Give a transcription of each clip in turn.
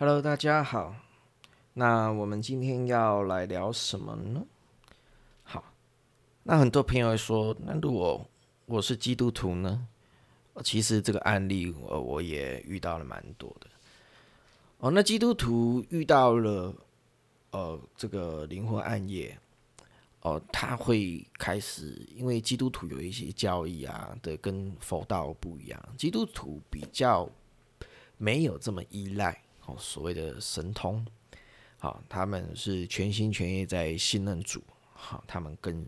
Hello，大家好。那我们今天要来聊什么呢？好，那很多朋友说，那如果我是基督徒呢？其实这个案例，呃，我也遇到了蛮多的。哦，那基督徒遇到了呃这个灵魂暗夜，哦，他会开始，因为基督徒有一些教义啊的跟佛道不一样，基督徒比较没有这么依赖所谓的神通，好，他们是全心全意在信任主，好，他们更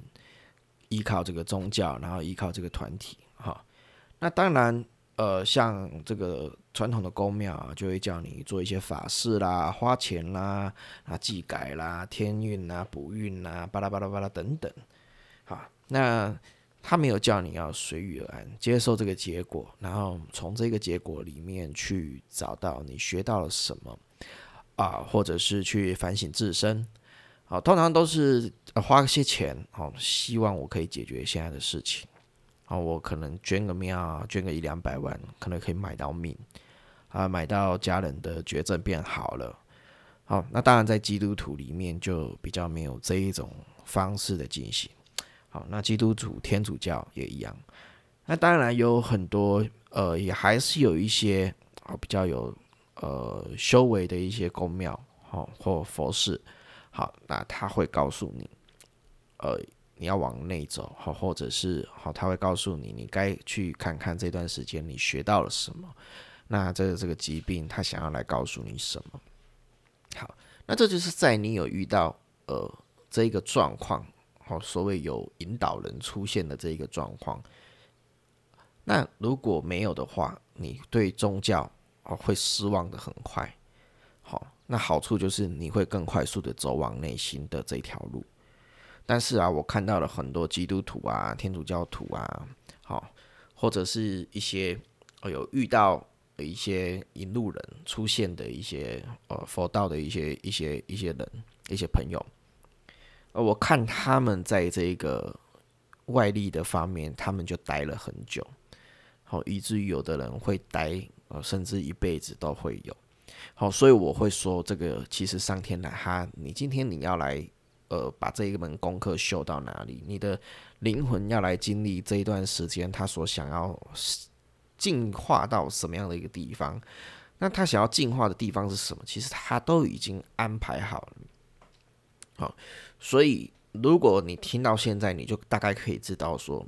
依靠这个宗教，然后依靠这个团体，好。那当然，呃，像这个传统的宫庙，就会叫你做一些法事啦、花钱啦、啊祭改啦、天运啦、补运啦、巴拉巴拉巴拉等等。好，那他没有叫你要随遇而安，接受这个结果，然后从这个结果里面去找到你学到了什么啊，或者是去反省自身。好，通常都是花些钱，好，希望我可以解决现在的事情。啊，我可能捐个庙，捐个一两百万，可能可以买到命，啊，买到家人的绝症变好了。好，那当然在基督徒里面就比较没有这一种方式的进行。好，那基督徒、天主教也一样。那当然有很多，呃，也还是有一些啊比较有呃修为的一些宫庙，好或佛寺。好，那他会告诉你，呃。你要往内走，好，或者是好，他会告诉你，你该去看看这段时间你学到了什么。那这个这个疾病，他想要来告诉你什么？好，那这就是在你有遇到呃这个状况，好，所谓有引导人出现的这一个状况。那如果没有的话，你对宗教哦会失望的很快。好，那好处就是你会更快速的走往内心的这条路。但是啊，我看到了很多基督徒啊、天主教徒啊，好，或者是一些有遇到一些引路人出现的一些呃佛道的一些一些一些人、一些朋友，呃，我看他们在这个外力的方面，他们就待了很久，好，以至于有的人会待呃，甚至一辈子都会有，好，所以我会说，这个其实上天来哈，你今天你要来。呃，把这一门功课修到哪里？你的灵魂要来经历这一段时间，他所想要进化到什么样的一个地方？那他想要进化的地方是什么？其实他都已经安排好了。所以如果你听到现在，你就大概可以知道说，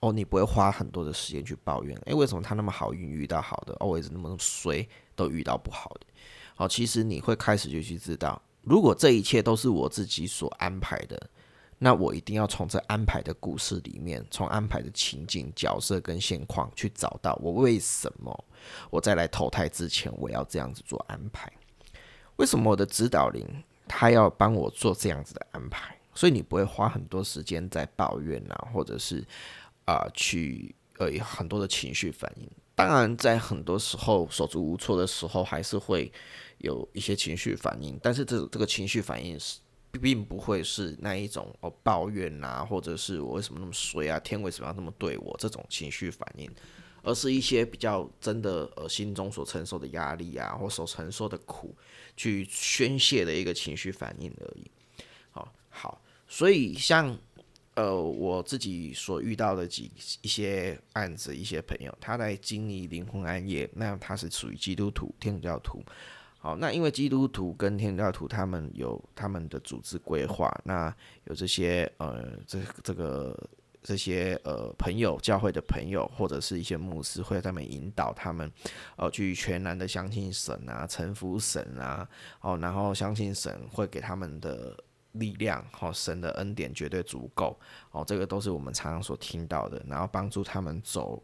哦，你不会花很多的时间去抱怨，诶，为什么他那么好运遇到好的，哦，为什么那么衰都遇到不好的？好，其实你会开始就去知道。如果这一切都是我自己所安排的，那我一定要从这安排的故事里面，从安排的情景、角色跟现况去找到我为什么我在来投胎之前我要这样子做安排？为什么我的指导灵他要帮我做这样子的安排？所以你不会花很多时间在抱怨啊，或者是啊去呃很多的情绪反应。当然，在很多时候手足无措的时候，还是会。有一些情绪反应，但是这这个情绪反应是并不会是那一种哦抱怨啊，或者是我为什么那么衰啊，天为什么要那么对我这种情绪反应，而是一些比较真的呃心中所承受的压力啊，或所承受的苦去宣泄的一个情绪反应而已。好，好，所以像呃我自己所遇到的几一些案子，一些朋友他在经历灵魂暗夜，那他是属于基督徒、天主教徒。好，那因为基督徒跟天主教徒他们有他们的组织规划，那有这些呃，这这个这些呃朋友教会的朋友或者是一些牧师会在那边引导他们，呃，去全然的相信神啊，臣服神啊，哦，然后相信神会给他们的力量，哦，神的恩典绝对足够，哦，这个都是我们常常所听到的，然后帮助他们走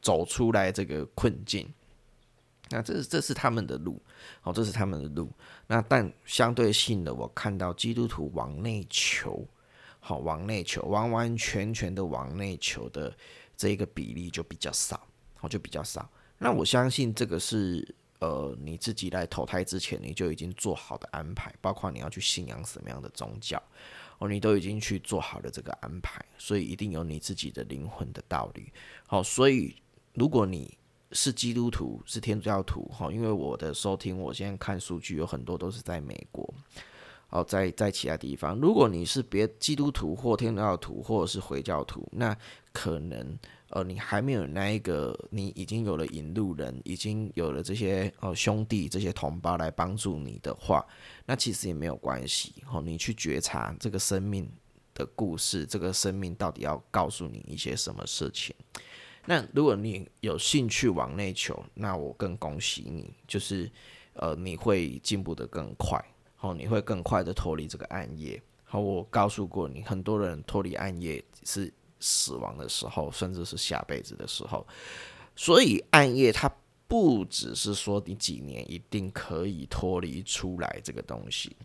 走出来这个困境。那这是这是他们的路，哦，这是他们的路。那但相对性的，我看到基督徒往内求，好往内求，完完全全的往内求的这一个比例就比较少，哦，就比较少。那我相信这个是呃你自己来投胎之前你就已经做好的安排，包括你要去信仰什么样的宗教，哦，你都已经去做好了这个安排，所以一定有你自己的灵魂的道理。好，所以如果你是基督徒是天主教徒哈，因为我的收听，我现在看数据有很多都是在美国，哦，在在其他地方。如果你是别基督徒或天主教徒或者是回教徒，那可能呃你还没有那一个，你已经有了引路人，已经有了这些呃兄弟这些同胞来帮助你的话，那其实也没有关系哦。你去觉察这个生命的故事，这个生命到底要告诉你一些什么事情。那如果你有兴趣往内求，那我更恭喜你，就是呃你会进步的更快，哦，你会更快的脱离这个暗夜。好，我告诉过你，很多人脱离暗夜是死亡的时候，甚至是下辈子的时候。所以暗夜它不只是说你几年一定可以脱离出来这个东西。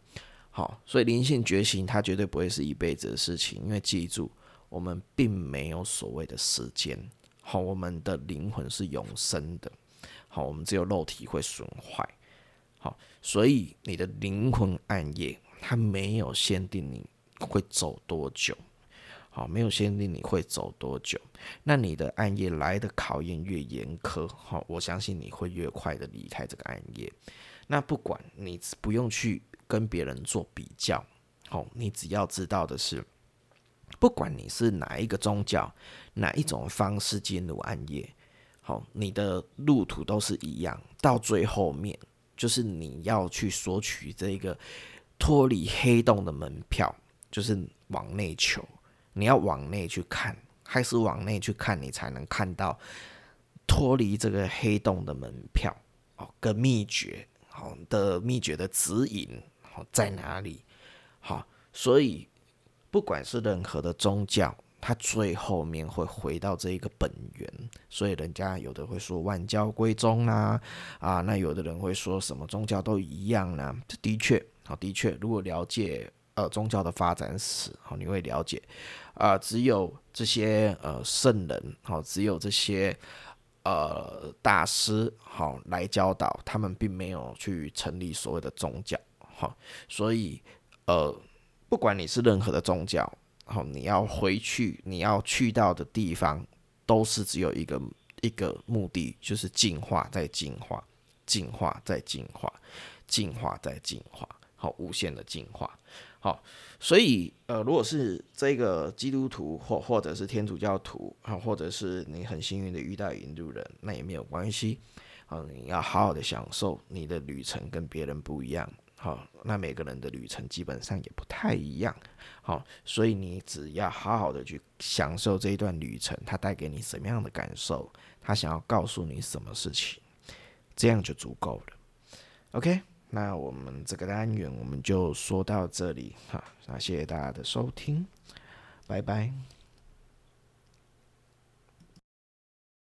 好，所以灵性觉醒它绝对不会是一辈子的事情，因为记住，我们并没有所谓的时间。好，我们的灵魂是永生的。好，我们只有肉体会损坏。好，所以你的灵魂暗夜，它没有限定你会走多久。好，没有限定你会走多久。那你的暗夜来的考验越严苛，好，我相信你会越快的离开这个暗夜。那不管你不用去跟别人做比较，好，你只要知道的是。不管你是哪一个宗教，哪一种方式进入暗夜，好，你的路途都是一样。到最后面，就是你要去索取这个脱离黑洞的门票，就是往内求。你要往内去看，还是往内去看，你才能看到脱离这个黑洞的门票哦，跟秘诀，好的秘诀的指引，好在哪里？好，所以。不管是任何的宗教，它最后面会回到这一个本源，所以人家有的会说万教归宗啦，啊，那有的人会说什么宗教都一样呢？这的确，好，的确，如果了解呃宗教的发展史，好，你会了解，啊，只有这些呃圣人，好，只有这些呃大师，好，来教导，他们并没有去成立所谓的宗教，好，所以呃。不管你是任何的宗教，好，你要回去，你要去到的地方，都是只有一个一个目的，就是进化再进化，进化再进化，进化再进化，好，无限的进化，好，所以呃，如果是这个基督徒或或者是天主教徒啊，或者是你很幸运的遇到引路人，那也没有关系，啊，你要好好的享受你的旅程，跟别人不一样。好，那每个人的旅程基本上也不太一样，好，所以你只要好好的去享受这一段旅程，它带给你什么样的感受，他想要告诉你什么事情，这样就足够了。OK，那我们这个单元我们就说到这里，哈，那谢谢大家的收听，拜拜。